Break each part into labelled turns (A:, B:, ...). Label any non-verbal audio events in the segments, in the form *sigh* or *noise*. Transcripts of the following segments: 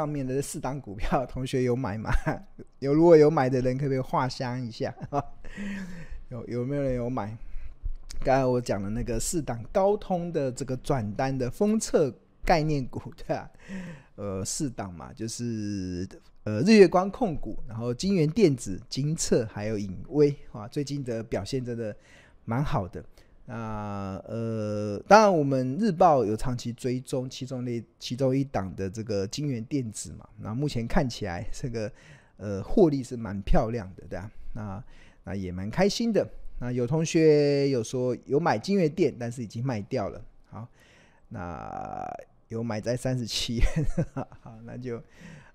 A: 上面的四档股票，同学有买吗？*laughs* 有，如果有买的人，可不可以画箱一下？*laughs* 有有没有人有买？刚才我讲的那个四档高通的这个转单的封测概念股，对吧？呃，四档嘛，就是呃日月光控股，然后金元电子、金测还有影威啊，最近的表现真的蛮好的。那呃，当然我们日报有长期追踪其中的其中一档的这个金元电子嘛，那目前看起来这个呃获利是蛮漂亮的，对吧？那那也蛮开心的。那有同学有说有买金元电，但是已经卖掉了。好，那。有买在三十七，*laughs* 好，那就，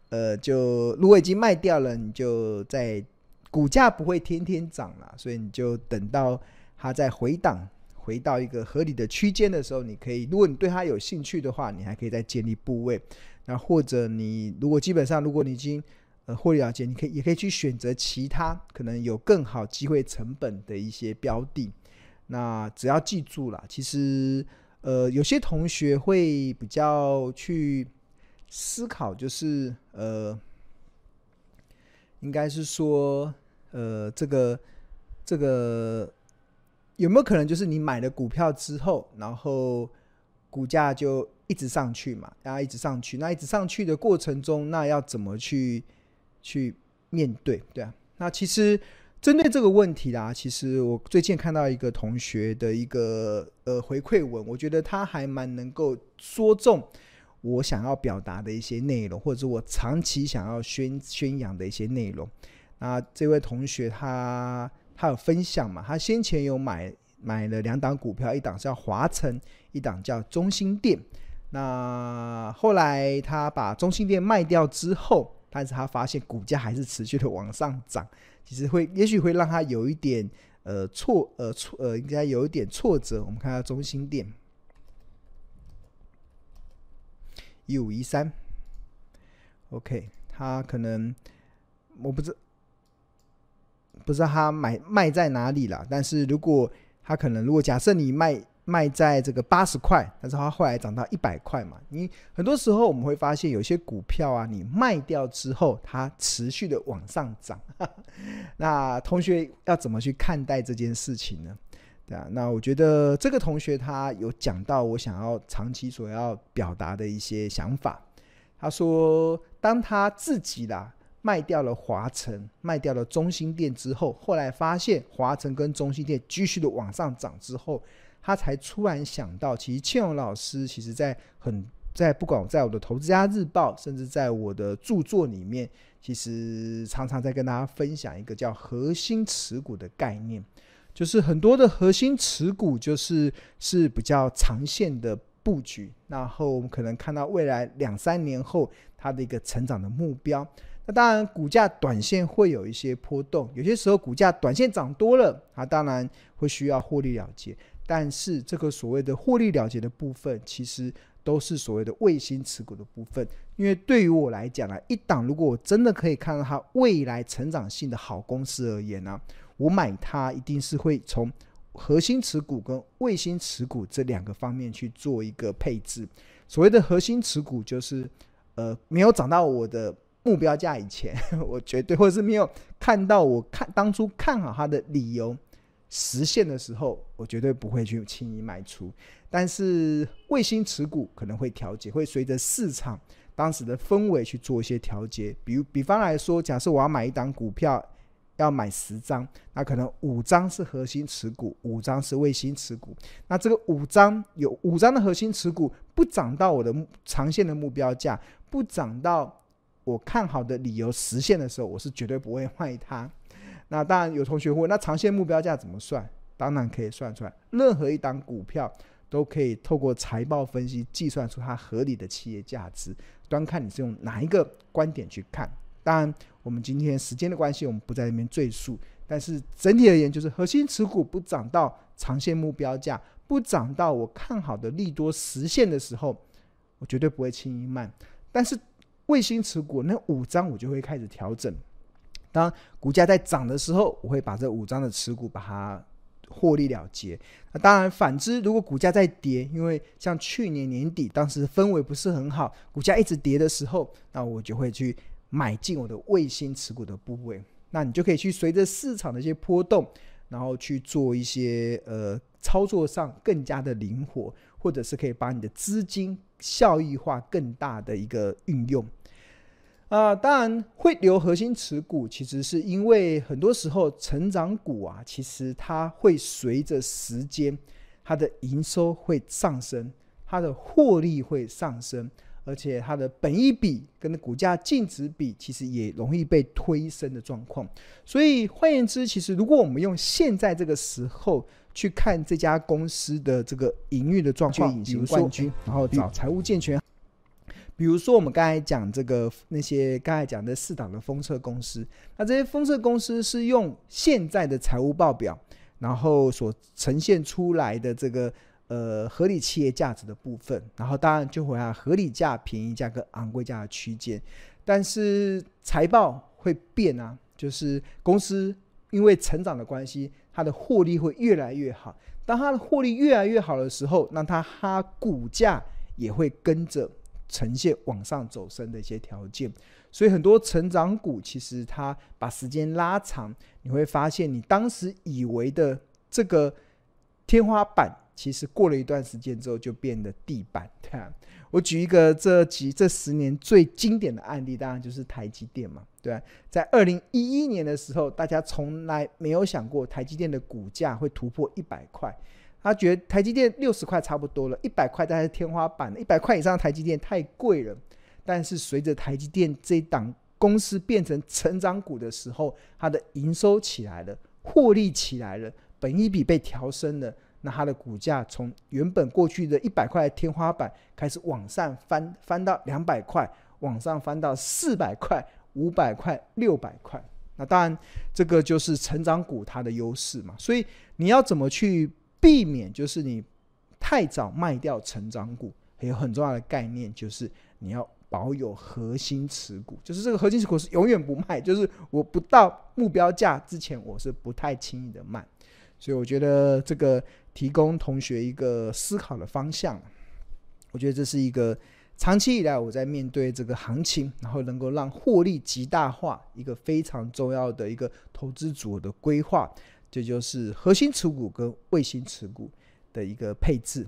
A: 呃，就如果已经卖掉了，你就在股价不会天天涨了，所以你就等到它在回档，回到一个合理的区间的时候，你可以，如果你对它有兴趣的话，你还可以再建立部位。那或者你如果基本上，如果你已经呃获利了结，你可以也可以去选择其他可能有更好机会成本的一些标的。那只要记住了，其实。呃，有些同学会比较去思考，就是呃，应该是说，呃，这个这个有没有可能就是你买了股票之后，然后股价就一直上去嘛，然后一直上去，那一直上去的过程中，那要怎么去去面对？对啊，那其实。针对这个问题啦，其实我最近看到一个同学的一个呃回馈文，我觉得他还蛮能够说中我想要表达的一些内容，或者我长期想要宣宣扬的一些内容。那这位同学他他有分享嘛？他先前有买买了两档股票，一档叫华城，一档叫中心店。那后来他把中心店卖掉之后，但是他发现股价还是持续的往上涨。其实会，也许会让他有一点呃挫呃挫呃，应该有一点挫折。我们看下中心店一五一三，OK，他可能我不知不知道他买卖在哪里了，但是如果他可能，如果假设你卖。卖在这个八十块，但是它后来涨到一百块嘛。你很多时候我们会发现，有些股票啊，你卖掉之后，它持续的往上涨。*laughs* 那同学要怎么去看待这件事情呢？对啊，那我觉得这个同学他有讲到我想要长期所要表达的一些想法。他说，当他自己啦卖掉了华城，卖掉了中心店之后，后来发现华城跟中心店继续的往上涨之后。他才突然想到，其实庆荣老师其实在很在不管在我的投资家日报，甚至在我的著作里面，其实常常在跟大家分享一个叫核心持股的概念，就是很多的核心持股就是是比较长线的布局，然后我们可能看到未来两三年后它的一个成长的目标。那当然，股价短线会有一些波动，有些时候股价短线涨多了，它当然会需要获利了结。但是这个所谓的获利了结的部分，其实都是所谓的卫星持股的部分。因为对于我来讲呢，一档如果我真的可以看到它未来成长性的好公司而言呢，我买它一定是会从核心持股跟卫星持股这两个方面去做一个配置。所谓的核心持股，就是呃没有涨到我的目标价以前，*laughs* 我绝对或者是没有看到我看当初看好它的理由。实现的时候，我绝对不会去轻易卖出。但是卫星持股可能会调节，会随着市场当时的氛围去做一些调节。比如，比方来说，假设我要买一档股票，要买十张，那可能五张是核心持股，五张是卫星持股。那这个五张有五张的核心持股不涨到我的长线的目标价，不涨到我看好的理由实现的时候，我是绝对不会卖它。那当然有同学问，那长线目标价怎么算？当然可以算出来，任何一档股票都可以透过财报分析计算出它合理的企业价值，端看你是用哪一个观点去看。当然，我们今天时间的关系，我们不在那边赘述。但是整体而言，就是核心持股不涨到长线目标价，不涨到我看好的利多实现的时候，我绝对不会轻易卖。但是卫星持股那五张，我就会开始调整。当股价在涨的时候，我会把这五张的持股把它获利了结。那当然，反之，如果股价在跌，因为像去年年底当时氛围不是很好，股价一直跌的时候，那我就会去买进我的卫星持股的部位。那你就可以去随着市场的一些波动，然后去做一些呃操作上更加的灵活，或者是可以把你的资金效益化更大的一个运用。啊、呃，当然会留核心持股，其实是因为很多时候成长股啊，其实它会随着时间，它的营收会上升，它的获利会上升，而且它的本益比跟股价净值比，其实也容易被推升的状况。所以换言之，其实如果我们用现在这个时候去看这家公司的这个营运的状况，比如冠军，然后找财务健全。比如说，我们刚才讲这个那些刚才讲的四档的封测公司，那这些封测公司是用现在的财务报表，然后所呈现出来的这个呃合理企业价值的部分，然后当然就会有合理价、便宜价跟昂贵价的区间，但是财报会变啊，就是公司因为成长的关系，它的获利会越来越好。当它的获利越来越好的时候，那它它股价也会跟着。呈现往上走升的一些条件，所以很多成长股其实它把时间拉长，你会发现你当时以为的这个天花板，其实过了一段时间之后就变得地板。对啊，我举一个这几这十年最经典的案例，当然就是台积电嘛，对啊，在二零一一年的时候，大家从来没有想过台积电的股价会突破一百块。他觉得台积电六十块差不多了，一百块大概是天花板，一百块以上的台积电太贵了。但是随着台积电这档公司变成成长股的时候，它的营收起来了，获利起来了，本益比被调升了，那它的股价从原本过去的一百块的天花板开始往上翻，翻到两百块，往上翻到四百块、五百块、六百块。那当然，这个就是成长股它的优势嘛。所以你要怎么去？避免就是你太早卖掉成长股，还有很重要的概念就是你要保有核心持股，就是这个核心持股是永远不卖，就是我不到目标价之前，我是不太轻易的卖。所以我觉得这个提供同学一个思考的方向，我觉得这是一个长期以来我在面对这个行情，然后能够让获利极大化一个非常重要的一个投资组的规划。这就是核心持股跟卫星持股的一个配置。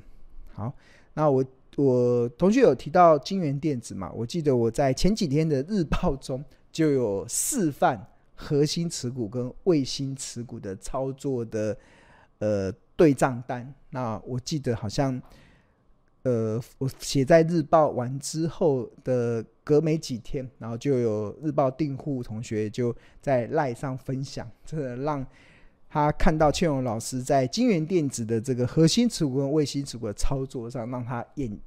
A: 好，那我我同学有提到金源电子嘛？我记得我在前几天的日报中就有示范核心持股跟卫星持股的操作的呃对账单。那我记得好像呃我写在日报完之后的隔没几天，然后就有日报订户同学就在赖上分享，这让。他看到倩蓉老师在金元电子的这个核心持股跟卫星持股的操作上，让他眼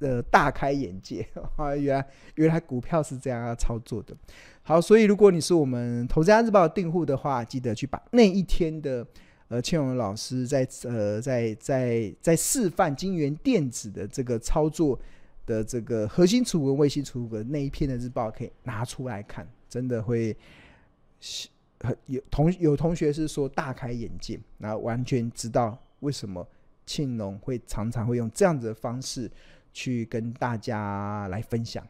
A: 呃大开眼界啊！*laughs* 原来原来股票是这样要操作的。好，所以如果你是我们投资家日报订户的话，记得去把那一天的呃倩蓉老师在呃在在在示范金元电子的这个操作的这个核心持股跟卫星持股的那一篇的日报可以拿出来看，真的会。有同有同学是说大开眼界，然后完全知道为什么庆农会常常会用这样子的方式去跟大家来分享。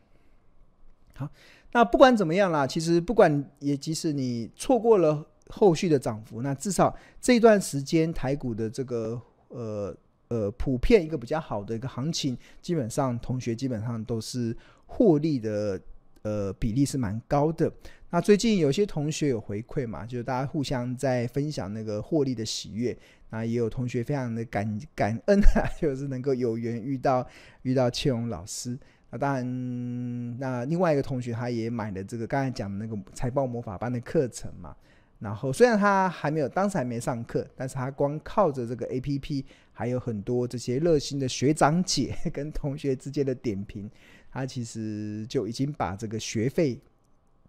A: 好，那不管怎么样啦，其实不管也即使你错过了后续的涨幅，那至少这段时间台股的这个呃呃普遍一个比较好的一个行情，基本上同学基本上都是获利的呃比例是蛮高的。那最近有些同学有回馈嘛，就是大家互相在分享那个获利的喜悦。那也有同学非常的感感恩啊，*laughs* 就是能够有缘遇到遇到切荣老师。那当然，那另外一个同学他也买了这个刚才讲的那个财报魔法班的课程嘛。然后虽然他还没有当时还没上课，但是他光靠着这个 APP，还有很多这些热心的学长姐 *laughs* 跟同学之间的点评，他其实就已经把这个学费。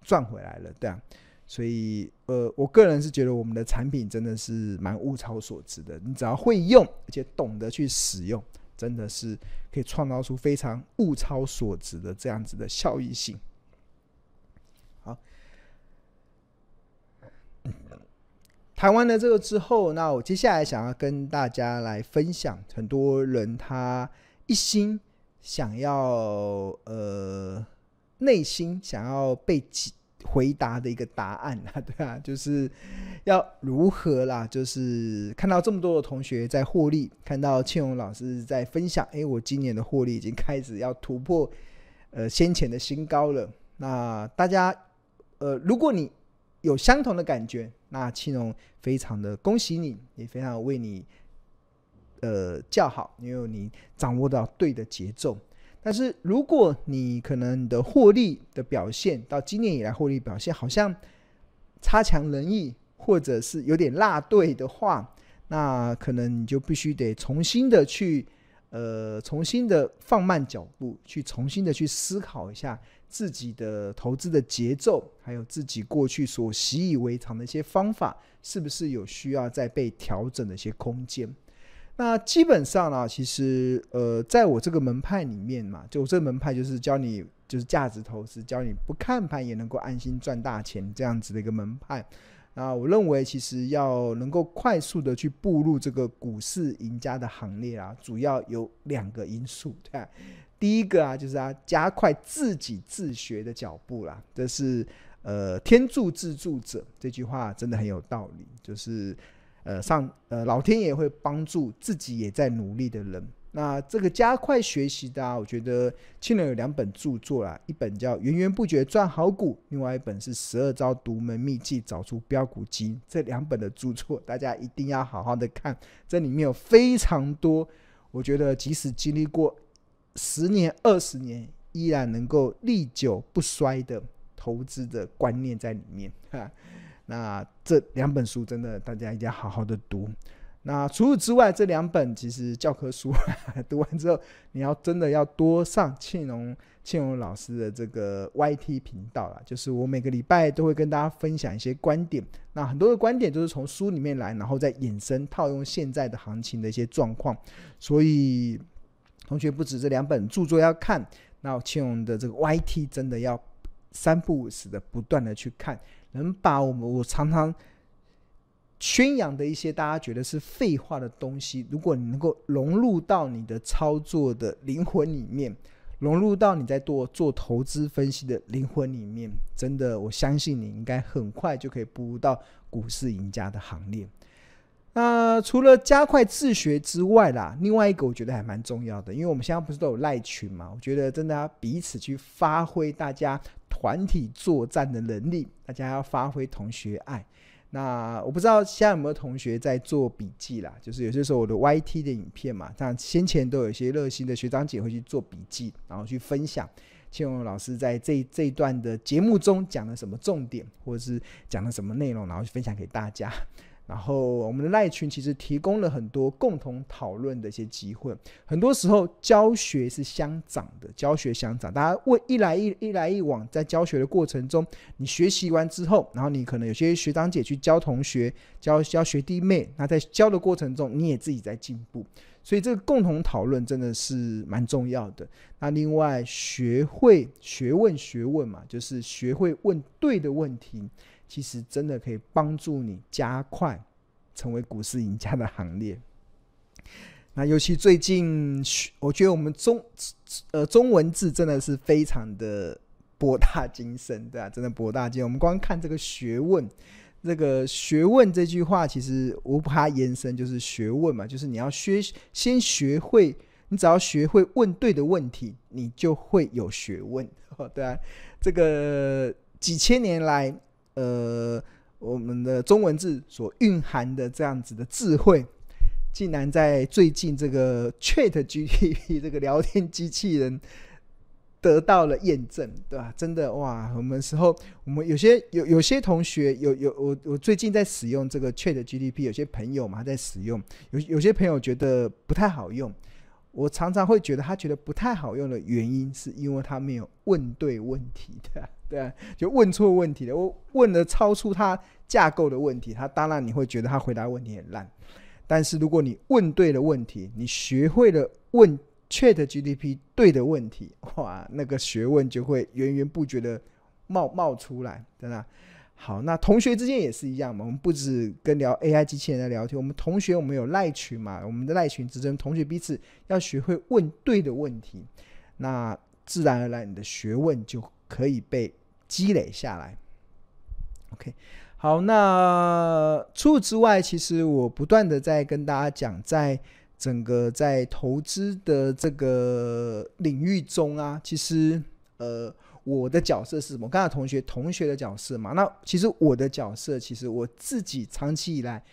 A: 赚回来了，对啊，所以呃，我个人是觉得我们的产品真的是蛮物超所值的。你只要会用，而且懂得去使用，真的是可以创造出非常物超所值的这样子的效益性。好，谈完了这个之后，那我接下来想要跟大家来分享，很多人他一心想要呃，内心想要被回答的一个答案啊，*laughs* 对啊，就是要如何啦？就是看到这么多的同学在获利，看到庆荣老师在分享，哎，我今年的获利已经开始要突破呃先前的新高了。那大家呃，如果你有相同的感觉，那庆荣非常的恭喜你，也非常为你呃叫好，因为你掌握到对的节奏。但是如果你可能你的获利的表现到今年以来获利表现好像差强人意，或者是有点落队的话，那可能你就必须得重新的去呃重新的放慢脚步，去重新的去思考一下自己的投资的节奏，还有自己过去所习以为常的一些方法，是不是有需要再被调整的一些空间？那基本上呢，其实呃，在我这个门派里面嘛，就我这个门派就是教你就是价值投资，教你不看盘也能够安心赚大钱这样子的一个门派。那我认为，其实要能够快速的去步入这个股市赢家的行列啊，主要有两个因素，对？第一个啊，就是啊，加快自己自学的脚步啦。这是呃，天助自助者这句话真的很有道理，就是。呃，上呃，老天爷会帮助自己也在努力的人。那这个加快学习的，我觉得庆荣有两本著作啦，一本叫《源源不绝赚好股》，另外一本是《十二招独门秘技找出标股机》。这两本的著作，大家一定要好好的看。这里面有非常多，我觉得即使经历过十年、二十年，依然能够历久不衰的投资的观念在里面哈。那这两本书真的大家一定要好好的读。那除此之外，这两本其实教科书 *laughs* 读完之后，你要真的要多上庆荣庆荣老师的这个 YT 频道啦。就是我每个礼拜都会跟大家分享一些观点。那很多的观点都是从书里面来，然后再衍生套用现在的行情的一些状况。所以同学不止这两本著作要看，那庆荣的这个 YT 真的要三不五时的不断的去看。能把我们我常常宣扬的一些大家觉得是废话的东西，如果你能够融入到你的操作的灵魂里面，融入到你在做做投资分析的灵魂里面，真的，我相信你应该很快就可以步入到股市赢家的行列。那除了加快自学之外啦，另外一个我觉得还蛮重要的，因为我们现在不是都有赖群嘛，我觉得真的要彼此去发挥大家。团体作战的能力，大家要发挥同学爱。那我不知道现在有没有同学在做笔记啦？就是有些时候我的 YT 的影片嘛，像先前都有一些热心的学长姐会去做笔记，然后去分享庆荣老师在这这一段的节目中讲了什么重点，或者是讲了什么内容，然后去分享给大家。然后我们的赖群其实提供了很多共同讨论的一些机会。很多时候教学是相长的，教学相长，大家为一来一一来一往，在教学的过程中，你学习完之后，然后你可能有些学长姐去教同学，教教学弟妹，那在教的过程中，你也自己在进步。所以这个共同讨论真的是蛮重要的。那另外学会学问学问嘛，就是学会问对的问题。其实真的可以帮助你加快成为股市赢家的行列。那尤其最近，我觉得我们中呃中文字真的是非常的博大精深，对啊，真的博大精。我们光看这个学问，这个学问这句话，其实我把它延伸就是学问嘛，就是你要学先学会，你只要学会问对的问题，你就会有学问，对啊，这个几千年来。呃，我们的中文字所蕴含的这样子的智慧，竟然在最近这个 ChatGPT *laughs* 这个聊天机器人得到了验证，对吧？真的哇！我们时候，我们有些有有些同学有有我我最近在使用这个 ChatGPT，有些朋友嘛在使用，有有些朋友觉得不太好用。我常常会觉得他觉得不太好用的原因，是因为他没有问对问题的。*laughs* 对啊，就问错问题了。我问了超出他架构的问题，他当然你会觉得他回答问题很烂。但是如果你问对了问题，你学会了问 Chat GDP 对的问题，哇，那个学问就会源源不绝的冒冒出来，真的。好，那同学之间也是一样嘛。我们不止跟聊 AI 机器人在聊天，我们同学我们有赖群嘛，我们的赖群之中，同学彼此要学会问对的问题，那自然而然你的学问就可以被积累下来。OK，好，那除此之外，其实我不断的在跟大家讲，在整个在投资的这个领域中啊，其实呃。我的角色是什么？刚才同学同学的角色嘛，那其实我的角色，其实我自己长期以来，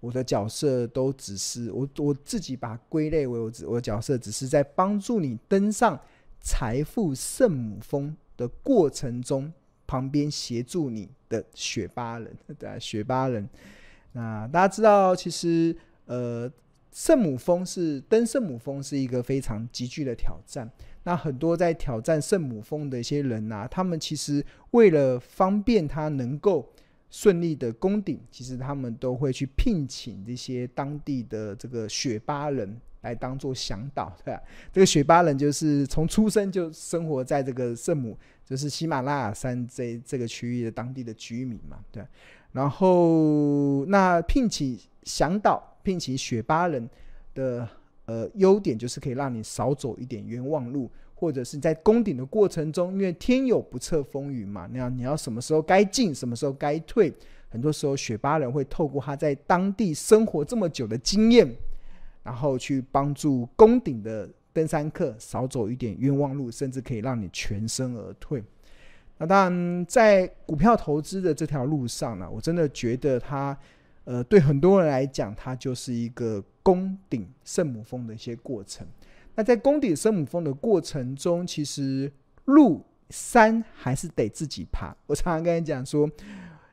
A: 我的角色都只是我我自己把归类为我我的角色，只是在帮助你登上财富圣母峰的过程中，旁边协助你的雪巴人，*laughs* 对啊，雪巴人。那大家知道，其实呃，圣母峰是登圣母峰是一个非常极具的挑战。那很多在挑战圣母峰的一些人呐、啊，他们其实为了方便他能够顺利的攻顶，其实他们都会去聘请这些当地的这个雪巴人来当做向导，对？这个雪巴人就是从出生就生活在这个圣母，就是喜马拉雅山这这个区域的当地的居民嘛，对。然后那聘请向导，聘请雪巴人的。呃，优点就是可以让你少走一点冤枉路，或者是在攻顶的过程中，因为天有不测风云嘛，那你要什么时候该进，什么时候该退，很多时候雪巴人会透过他在当地生活这么久的经验，然后去帮助攻顶的登山客少走一点冤枉路，甚至可以让你全身而退。那当然，在股票投资的这条路上呢，我真的觉得他。呃，对很多人来讲，它就是一个攻顶圣母峰的一些过程。那在攻顶圣母峰的过程中，其实路山还是得自己爬。我常常跟你讲说，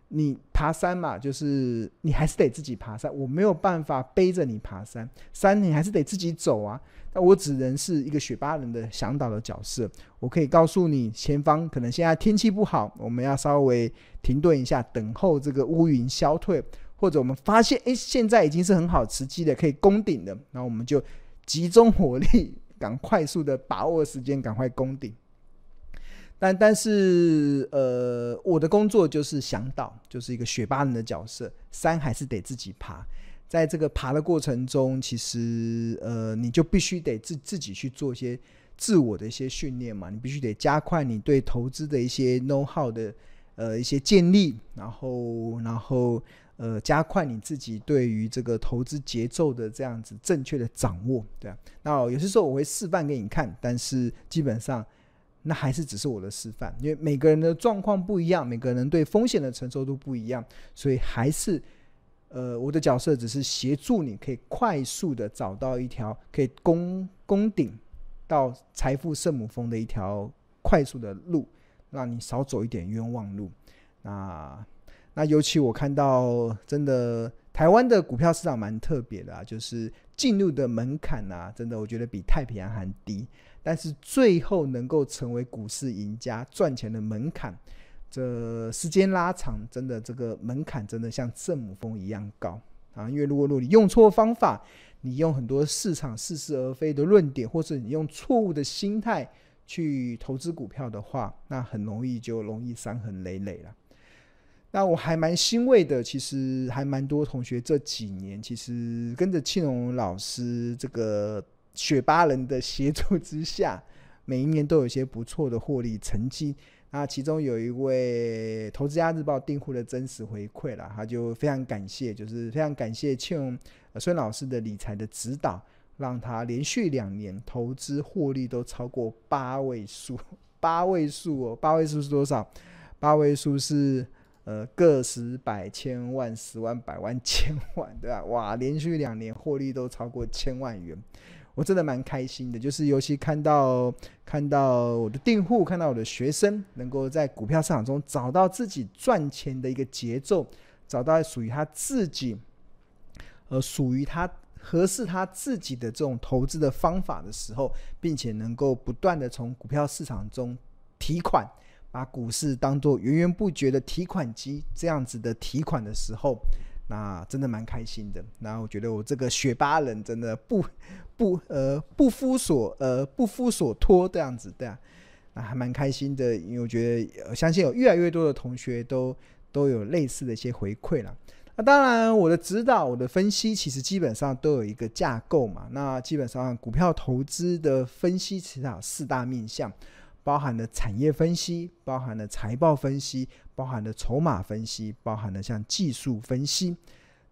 A: 你爬山嘛，就是你还是得自己爬山。我没有办法背着你爬山，山你还是得自己走啊。那我只能是一个雪巴人的向导的角色。我可以告诉你，前方可能现在天气不好，我们要稍微停顿一下，等候这个乌云消退。或者我们发现，哎，现在已经是很好时机的，可以攻顶的，然后我们就集中火力，赶快速的把握时间，赶快攻顶。*laughs* 但但是，呃，我的工作就是向导，就是一个雪巴人的角色，山还是得自己爬。在这个爬的过程中，其实，呃，你就必须得自自己去做一些自我的一些训练嘛，你必须得加快你对投资的一些 know how 的，呃，一些建立，然后，然后。呃，加快你自己对于这个投资节奏的这样子正确的掌握，对啊。那有些时候我会示范给你看，但是基本上那还是只是我的示范，因为每个人的状况不一样，每个人对风险的承受度不一样，所以还是呃，我的角色只是协助你可以快速的找到一条可以攻攻顶到财富圣母峰的一条快速的路，让你少走一点冤枉路。那。那尤其我看到，真的台湾的股票市场蛮特别的啊，就是进入的门槛啊，真的我觉得比太平洋还低。但是最后能够成为股市赢家、赚钱的门槛，这时间拉长，真的这个门槛真的像圣母峰一样高啊！因为如果如果你用错方法，你用很多市场似是而非的论点，或是你用错误的心态去投资股票的话，那很容易就容易伤痕累累了。那我还蛮欣慰的，其实还蛮多同学这几年其实跟着庆荣老师这个雪巴人的协助之下，每一年都有一些不错的获利成绩。那其中有一位投资家日报订户的真实回馈了，他就非常感谢，就是非常感谢庆荣孙老师的理财的指导，让他连续两年投资获利都超过八位数，八位数哦，八位数是多少？八位数是。呃，个十百千万十万百万千万，对吧？哇，连续两年获利都超过千万元，我真的蛮开心的。就是尤其看到看到我的订户，看到我的学生，能够在股票市场中找到自己赚钱的一个节奏，找到属于他自己，呃，属于他合适他自己的这种投资的方法的时候，并且能够不断的从股票市场中提款。把股市当做源源不绝的提款机，这样子的提款的时候，那真的蛮开心的。那我觉得我这个雪巴人真的不不呃不夫所呃不夫所托这样子，对啊，那还蛮开心的。因为我觉得，相信有越来越多的同学都都有类似的一些回馈了。那当然，我的指导、我的分析，其实基本上都有一个架构嘛。那基本上股票投资的分析，其实有四大面向，包含了产业分析，包含了财报分析，包含了筹码分析，包含了像技术分析。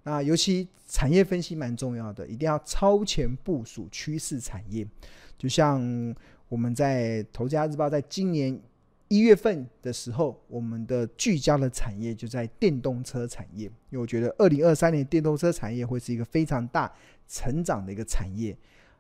A: 那尤其产业分析蛮重要的，一定要超前部署趋势产业。就像我们在《投资家日报》在今年。一月份的时候，我们的聚焦的产业就在电动车产业，因为我觉得二零二三年电动车产业会是一个非常大成长的一个产业。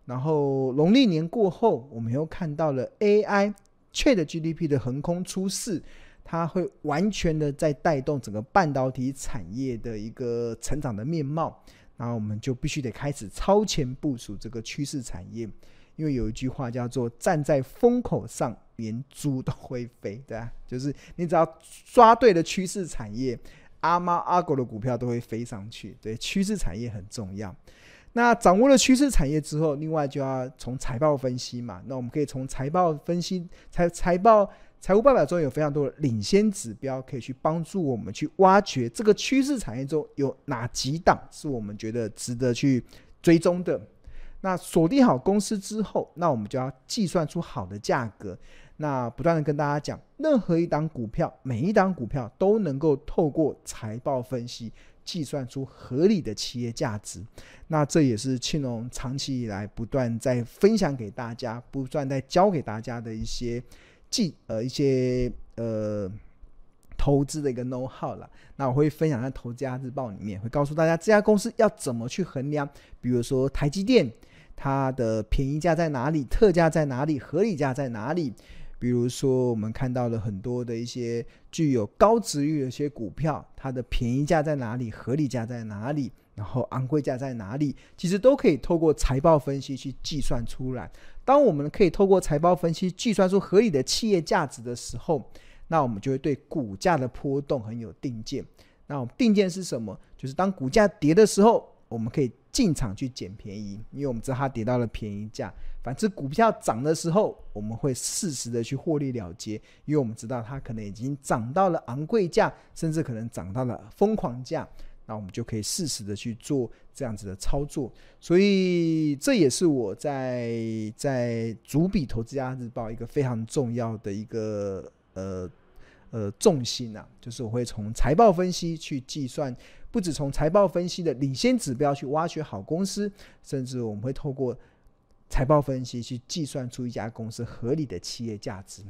A: 然后农历年过后，我们又看到了 AI ChatGPT 的横空出世，它会完全的在带动整个半导体产业的一个成长的面貌。然后我们就必须得开始超前部署这个趋势产业，因为有一句话叫做“站在风口上”。连猪都会飞，对啊，就是你只要抓对了趋势产业，阿猫阿狗的股票都会飞上去。对，趋势产业很重要。那掌握了趋势产业之后，另外就要从财报分析嘛。那我们可以从财报分析财财报财务报表中有非常多的领先指标，可以去帮助我们去挖掘这个趋势产业中有哪几档是我们觉得值得去追踪的。那锁定好公司之后，那我们就要计算出好的价格。那不断的跟大家讲，任何一档股票，每一档股票都能够透过财报分析计算出合理的企业价值。那这也是庆隆长期以来不断在分享给大家，不断在教给大家的一些技呃一些呃投资的一个 know how 了。那我会分享在《投资家日报》里面，会告诉大家这家公司要怎么去衡量，比如说台积电，它的便宜价在哪里，特价在哪里，合理价在哪里。比如说，我们看到了很多的一些具有高值域的一些股票，它的便宜价在哪里，合理价在哪里，然后昂贵价在哪里，其实都可以透过财报分析去计算出来。当我们可以透过财报分析计算出合理的企业价值的时候，那我们就会对股价的波动很有定见。那我们定见是什么？就是当股价跌的时候，我们可以进场去捡便宜，因为我们知道它跌到了便宜价。反之，股票涨的时候，我们会适时的去获利了结，因为我们知道它可能已经涨到了昂贵价，甚至可能涨到了疯狂价，那我们就可以适时的去做这样子的操作。所以这也是我在在主笔投资家日报一个非常重要的一个呃呃重心啊，就是我会从财报分析去计算，不止从财报分析的领先指标去挖掘好公司，甚至我们会透过。财报分析去计算出一家公司合理的企业价值。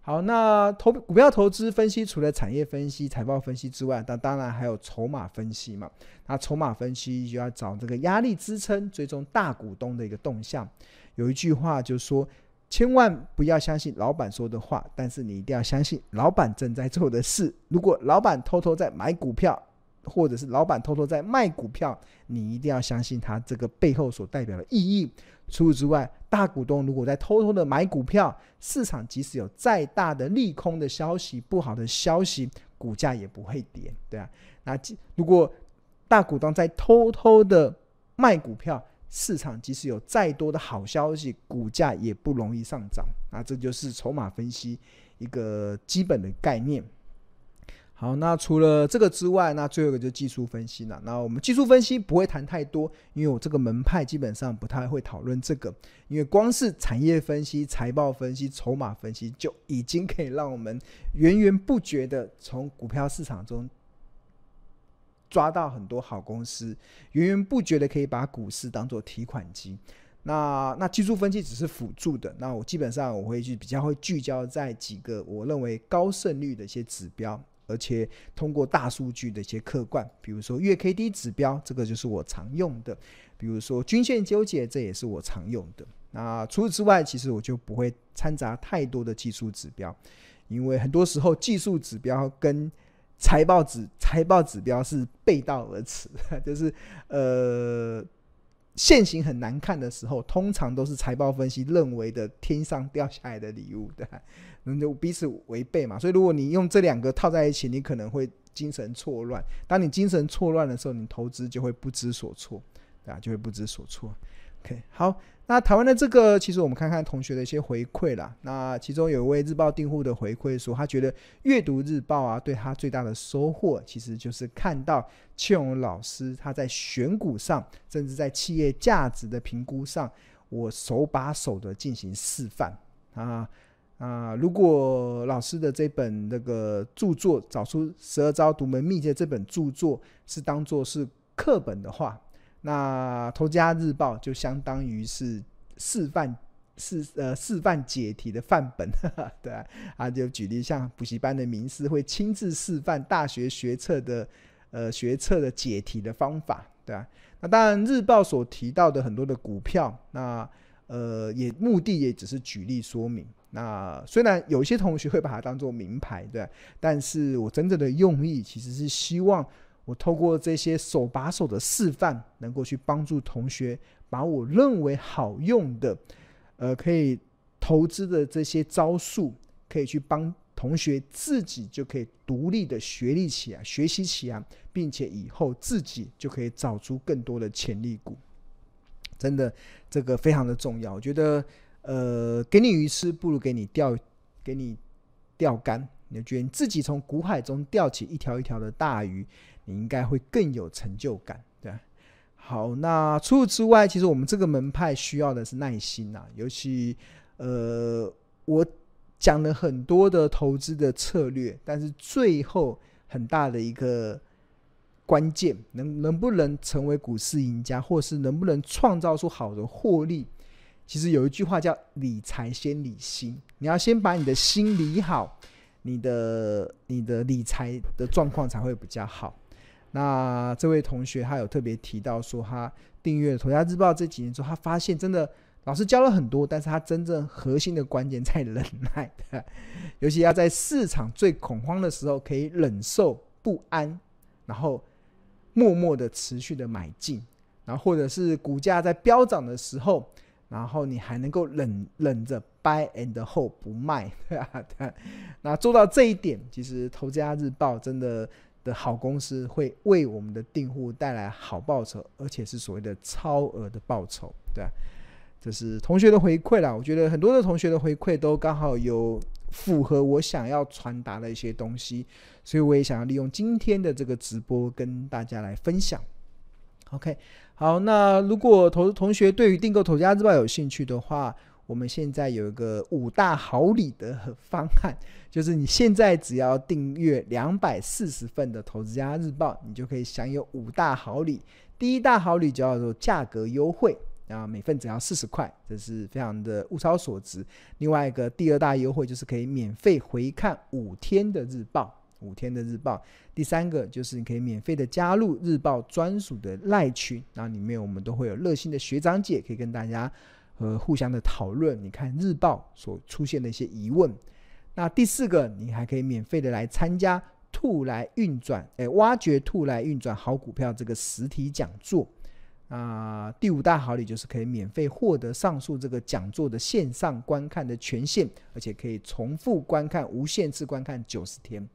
A: 好，那投股票投资分析除了产业分析、财报分析之外，那当然还有筹码分析嘛。那筹码分析就要找这个压力支撑，追踪大股东的一个动向。有一句话就说，千万不要相信老板说的话，但是你一定要相信老板正在做的事。如果老板偷偷在买股票，或者是老板偷偷在卖股票，你一定要相信他这个背后所代表的意义。除此之外，大股东如果在偷偷的买股票，市场即使有再大的利空的消息、不好的消息，股价也不会跌，对啊。那如果大股东在偷偷的卖股票，市场即使有再多的好消息，股价也不容易上涨。那这就是筹码分析一个基本的概念。好，那除了这个之外，那最后一个就是技术分析了。那我们技术分析不会谈太多，因为我这个门派基本上不太会讨论这个，因为光是产业分析、财报分析、筹码分析就已经可以让我们源源不绝的从股票市场中抓到很多好公司，源源不绝的可以把股市当做提款机。那那技术分析只是辅助的，那我基本上我会去比较会聚焦在几个我认为高胜率的一些指标。而且通过大数据的一些客观，比如说月 K D 指标，这个就是我常用的；比如说均线纠结，这也是我常用的。那除此之外，其实我就不会掺杂太多的技术指标，因为很多时候技术指标跟财报指财报指标是背道而驰，*laughs* 就是呃。现行很难看的时候，通常都是财报分析认为的天上掉下来的礼物，*laughs* 对，那就彼此违背嘛。所以如果你用这两个套在一起，你可能会精神错乱。当你精神错乱的时候，你投资就会不知所措，对吧？就会不知所措。OK，好。那台湾的这个，其实我们看看同学的一些回馈啦。那其中有一位日报订户的回馈说，他觉得阅读日报啊，对他最大的收获，其实就是看到庆荣老师他在选股上，甚至在企业价值的评估上，我手把手的进行示范啊啊！如果老师的这本那个著作《找出十二招独门秘诀》这本著作是当做是课本的话，那《投家日报》就相当于是示范示呃示范解题的范本，*laughs* 呵呵对啊，就举例像补习班的名师会亲自示范大学学测的呃学测的解题的方法，对啊。那当然日报所提到的很多的股票，那呃也目的也只是举例说明。那虽然有些同学会把它当做名牌，对，但是我真正的用意其实是希望。我透过这些手把手的示范，能够去帮助同学把我认为好用的，呃，可以投资的这些招数，可以去帮同学自己就可以独立的学历起来，学习起来，并且以后自己就可以找出更多的潜力股。真的，这个非常的重要。我觉得，呃，给你鱼吃，不如给你钓，给你钓竿。你觉得你自己从股海中钓起一条一条的大鱼。你应该会更有成就感，对。好，那除此之外，其实我们这个门派需要的是耐心呐。尤其，呃，我讲了很多的投资的策略，但是最后很大的一个关键，能能不能成为股市赢家，或是能不能创造出好的获利，其实有一句话叫“理财先理心”，你要先把你的心理好，你的你的理财的状况才会比较好。那这位同学他有特别提到说，他订阅《投家日报》这几年之后，他发现真的老师教了很多，但是他真正核心的关键在忍耐，*laughs* 尤其要在市场最恐慌的时候，可以忍受不安，然后默默的持续的买进，然后或者是股价在飙涨的时候，然后你还能够忍忍着 buy and hold 不卖，*laughs* 对啊，那做到这一点，其实《投家日报》真的。的好公司会为我们的订户带来好报酬，而且是所谓的超额的报酬，对啊，这是同学的回馈啦。我觉得很多的同学的回馈都刚好有符合我想要传达的一些东西，所以我也想要利用今天的这个直播跟大家来分享。OK，好，那如果同同学对于订购《投家日报》有兴趣的话，我们现在有一个五大好礼的方案，就是你现在只要订阅两百四十份的《投资家日报》，你就可以享有五大好礼。第一大好礼叫做价格优惠，啊，每份只要四十块，这是非常的物超所值。另外一个第二大优惠就是可以免费回看五天的日报，五天的日报。第三个就是你可以免费的加入日报专属的赖群，然后里面我们都会有热心的学长姐可以跟大家。和互相的讨论，你看日报所出现的一些疑问。那第四个，你还可以免费的来参加“兔来运转”哎，挖掘兔来运转好股票这个实体讲座。啊，第五大好礼就是可以免费获得上述这个讲座的线上观看的权限，而且可以重复观看、无限次观看九十天。